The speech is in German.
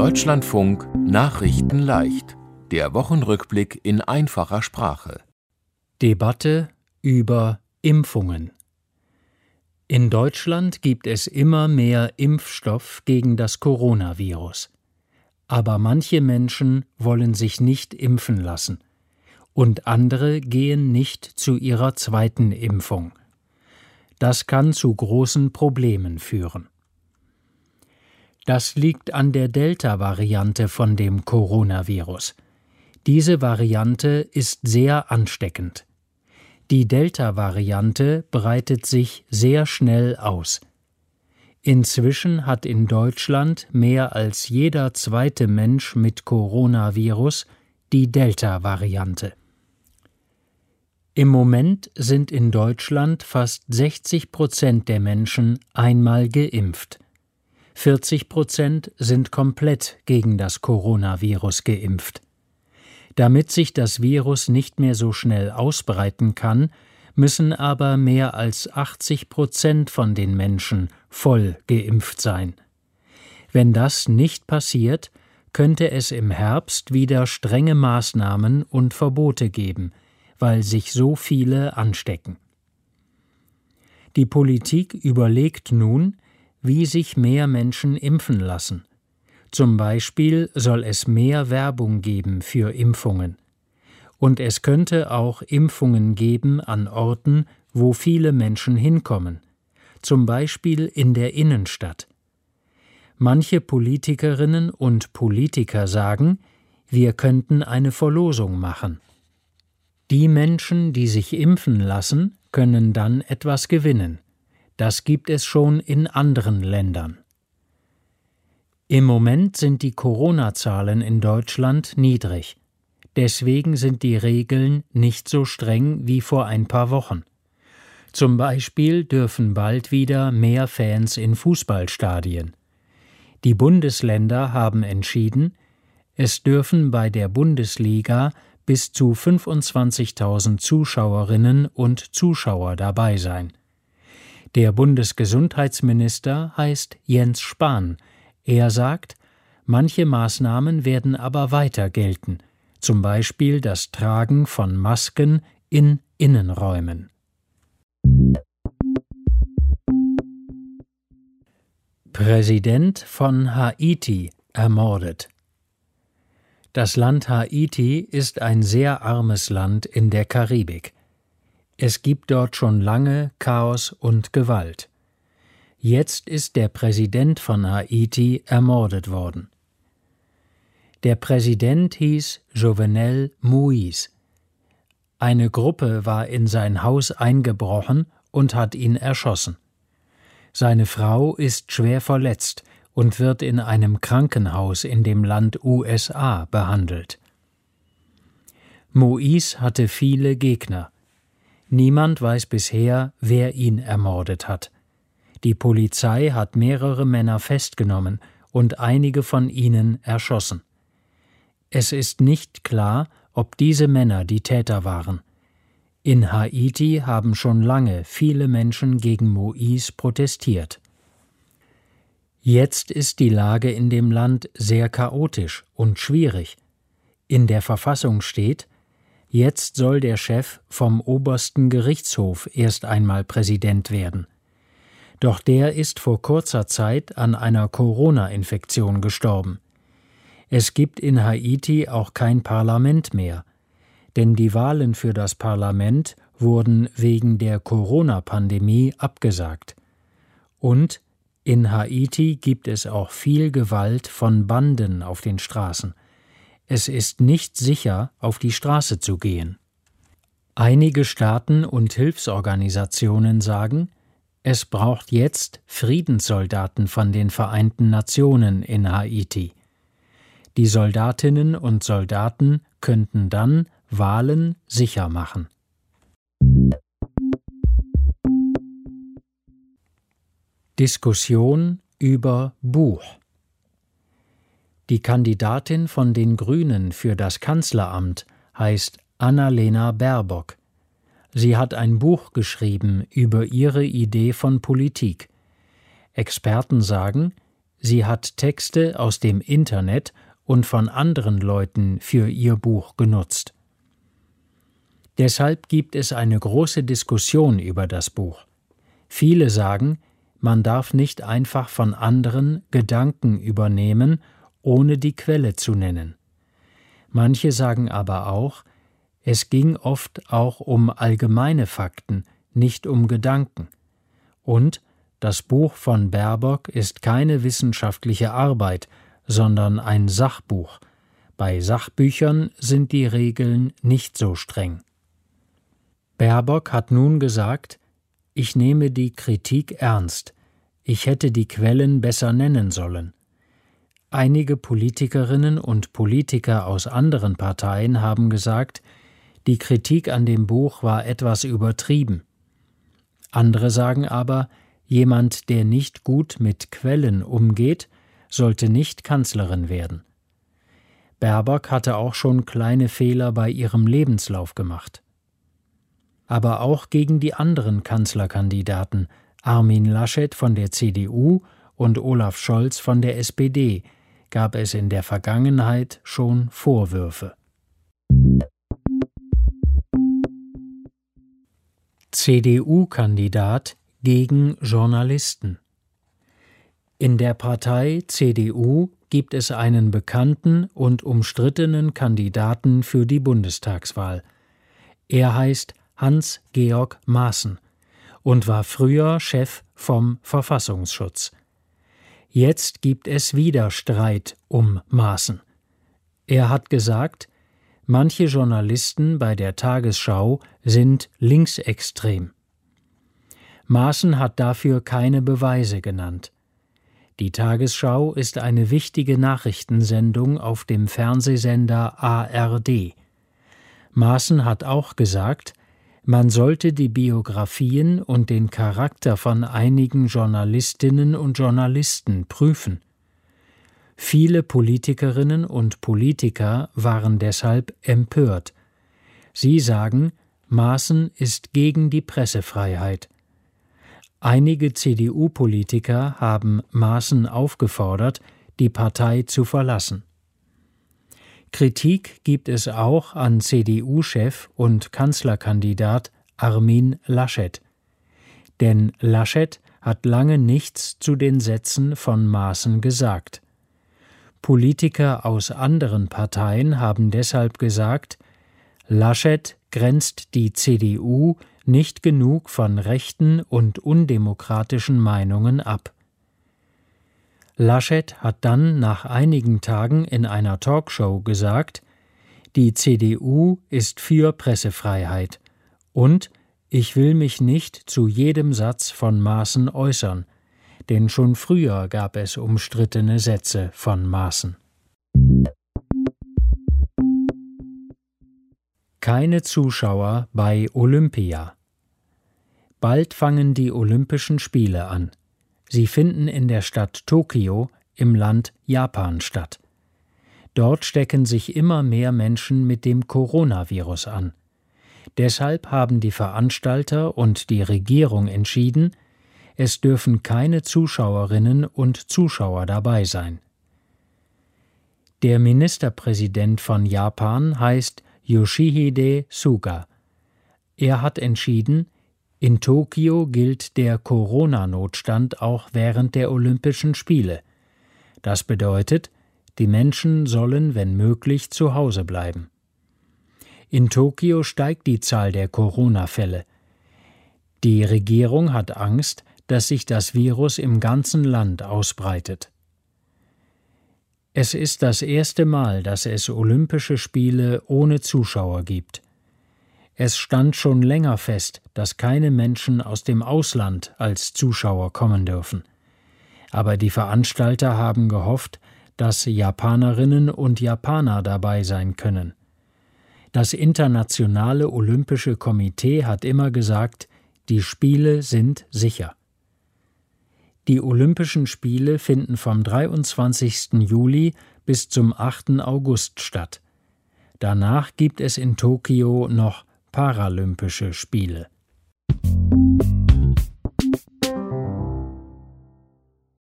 Deutschlandfunk Nachrichten leicht. Der Wochenrückblick in einfacher Sprache. Debatte über Impfungen. In Deutschland gibt es immer mehr Impfstoff gegen das Coronavirus. Aber manche Menschen wollen sich nicht impfen lassen. Und andere gehen nicht zu ihrer zweiten Impfung. Das kann zu großen Problemen führen. Das liegt an der Delta-Variante von dem Coronavirus. Diese Variante ist sehr ansteckend. Die Delta-Variante breitet sich sehr schnell aus. Inzwischen hat in Deutschland mehr als jeder zweite Mensch mit Coronavirus die Delta-Variante. Im Moment sind in Deutschland fast 60 Prozent der Menschen einmal geimpft. 40 Prozent sind komplett gegen das Coronavirus geimpft. Damit sich das Virus nicht mehr so schnell ausbreiten kann, müssen aber mehr als 80 Prozent von den Menschen voll geimpft sein. Wenn das nicht passiert, könnte es im Herbst wieder strenge Maßnahmen und Verbote geben, weil sich so viele anstecken. Die Politik überlegt nun, wie sich mehr Menschen impfen lassen. Zum Beispiel soll es mehr Werbung geben für Impfungen. Und es könnte auch Impfungen geben an Orten, wo viele Menschen hinkommen, zum Beispiel in der Innenstadt. Manche Politikerinnen und Politiker sagen, wir könnten eine Verlosung machen. Die Menschen, die sich impfen lassen, können dann etwas gewinnen. Das gibt es schon in anderen Ländern. Im Moment sind die Corona-Zahlen in Deutschland niedrig. Deswegen sind die Regeln nicht so streng wie vor ein paar Wochen. Zum Beispiel dürfen bald wieder mehr Fans in Fußballstadien. Die Bundesländer haben entschieden, es dürfen bei der Bundesliga bis zu 25.000 Zuschauerinnen und Zuschauer dabei sein. Der Bundesgesundheitsminister heißt Jens Spahn. Er sagt, manche Maßnahmen werden aber weiter gelten, zum Beispiel das Tragen von Masken in Innenräumen. Präsident von Haiti ermordet. Das Land Haiti ist ein sehr armes Land in der Karibik. Es gibt dort schon lange Chaos und Gewalt. Jetzt ist der Präsident von Haiti ermordet worden. Der Präsident hieß Jovenel Moïse. Eine Gruppe war in sein Haus eingebrochen und hat ihn erschossen. Seine Frau ist schwer verletzt und wird in einem Krankenhaus in dem Land USA behandelt. Moïse hatte viele Gegner. Niemand weiß bisher, wer ihn ermordet hat. Die Polizei hat mehrere Männer festgenommen und einige von ihnen erschossen. Es ist nicht klar, ob diese Männer die Täter waren. In Haiti haben schon lange viele Menschen gegen Moïse protestiert. Jetzt ist die Lage in dem Land sehr chaotisch und schwierig. In der Verfassung steht, jetzt soll der Chef vom obersten Gerichtshof erst einmal Präsident werden. Doch der ist vor kurzer Zeit an einer Corona-Infektion gestorben. Es gibt in Haiti auch kein Parlament mehr, denn die Wahlen für das Parlament wurden wegen der Corona-Pandemie abgesagt. Und in Haiti gibt es auch viel Gewalt von Banden auf den Straßen. Es ist nicht sicher, auf die Straße zu gehen. Einige Staaten und Hilfsorganisationen sagen, es braucht jetzt Friedenssoldaten von den Vereinten Nationen in Haiti. Die Soldatinnen und Soldaten könnten dann Wahlen sicher machen. Diskussion über Buch Die Kandidatin von den Grünen für das Kanzleramt heißt Annalena Baerbock. Sie hat ein Buch geschrieben über ihre Idee von Politik. Experten sagen, sie hat Texte aus dem Internet und von anderen Leuten für ihr Buch genutzt. Deshalb gibt es eine große Diskussion über das Buch. Viele sagen, man darf nicht einfach von anderen Gedanken übernehmen, ohne die Quelle zu nennen. Manche sagen aber auch, es ging oft auch um allgemeine Fakten, nicht um Gedanken. Und das Buch von Baerbock ist keine wissenschaftliche Arbeit, sondern ein Sachbuch. Bei Sachbüchern sind die Regeln nicht so streng. Baerbock hat nun gesagt, ich nehme die Kritik ernst, ich hätte die Quellen besser nennen sollen. Einige Politikerinnen und Politiker aus anderen Parteien haben gesagt, die Kritik an dem Buch war etwas übertrieben. Andere sagen aber, jemand, der nicht gut mit Quellen umgeht, sollte nicht Kanzlerin werden. Baerbock hatte auch schon kleine Fehler bei ihrem Lebenslauf gemacht. Aber auch gegen die anderen Kanzlerkandidaten, Armin Laschet von der CDU und Olaf Scholz von der SPD, gab es in der Vergangenheit schon Vorwürfe. CDU-Kandidat gegen Journalisten In der Partei CDU gibt es einen bekannten und umstrittenen Kandidaten für die Bundestagswahl. Er heißt Hans-Georg Maaßen und war früher Chef vom Verfassungsschutz. Jetzt gibt es wieder Streit um Maaßen. Er hat gesagt, manche Journalisten bei der Tagesschau sind linksextrem. Maaßen hat dafür keine Beweise genannt. Die Tagesschau ist eine wichtige Nachrichtensendung auf dem Fernsehsender ARD. Maaßen hat auch gesagt, man sollte die Biografien und den Charakter von einigen Journalistinnen und Journalisten prüfen. Viele Politikerinnen und Politiker waren deshalb empört. Sie sagen, Maaßen ist gegen die Pressefreiheit. Einige CDU-Politiker haben Maaßen aufgefordert, die Partei zu verlassen. Kritik gibt es auch an CDU-Chef und Kanzlerkandidat Armin Laschet. Denn Laschet hat lange nichts zu den Sätzen von Maaßen gesagt. Politiker aus anderen Parteien haben deshalb gesagt, Laschet grenzt die CDU nicht genug von rechten und undemokratischen Meinungen ab. Laschet hat dann nach einigen Tagen in einer Talkshow gesagt, die CDU ist für Pressefreiheit und ich will mich nicht zu jedem Satz von Maaßen äußern, denn schon früher gab es umstrittene Sätze von Maaßen. Keine Zuschauer bei Olympia. Bald fangen die Olympischen Spiele an. Sie finden in der Stadt Tokio im Land Japan statt. Dort stecken sich immer mehr Menschen mit dem Coronavirus an. Deshalb haben die Veranstalter und die Regierung entschieden, es dürfen keine Zuschauerinnen und Zuschauer dabei sein. Der Ministerpräsident von Japan heißt Yoshihide Suga. Er hat entschieden, in Tokio gilt der Corona-Notstand auch während der Olympischen Spiele. Das bedeutet, die Menschen sollen, wenn möglich, zu Hause bleiben. In Tokio steigt die Zahl der Corona-Fälle. Die Regierung hat Angst, dass sich das Virus im ganzen Land ausbreitet. Es ist das erste Mal, dass es Olympische Spiele ohne Zuschauer gibt. Es stand schon länger fest, dass keine Menschen aus dem Ausland als Zuschauer kommen dürfen. Aber die Veranstalter haben gehofft, dass Japanerinnen und Japaner dabei sein können. Das Internationale Olympische Komitee hat immer gesagt, die Spiele sind sicher. Die Olympischen Spiele finden vom 23. Juli bis zum 8. August statt. Danach gibt es in Tokio noch Paralympische Spiele.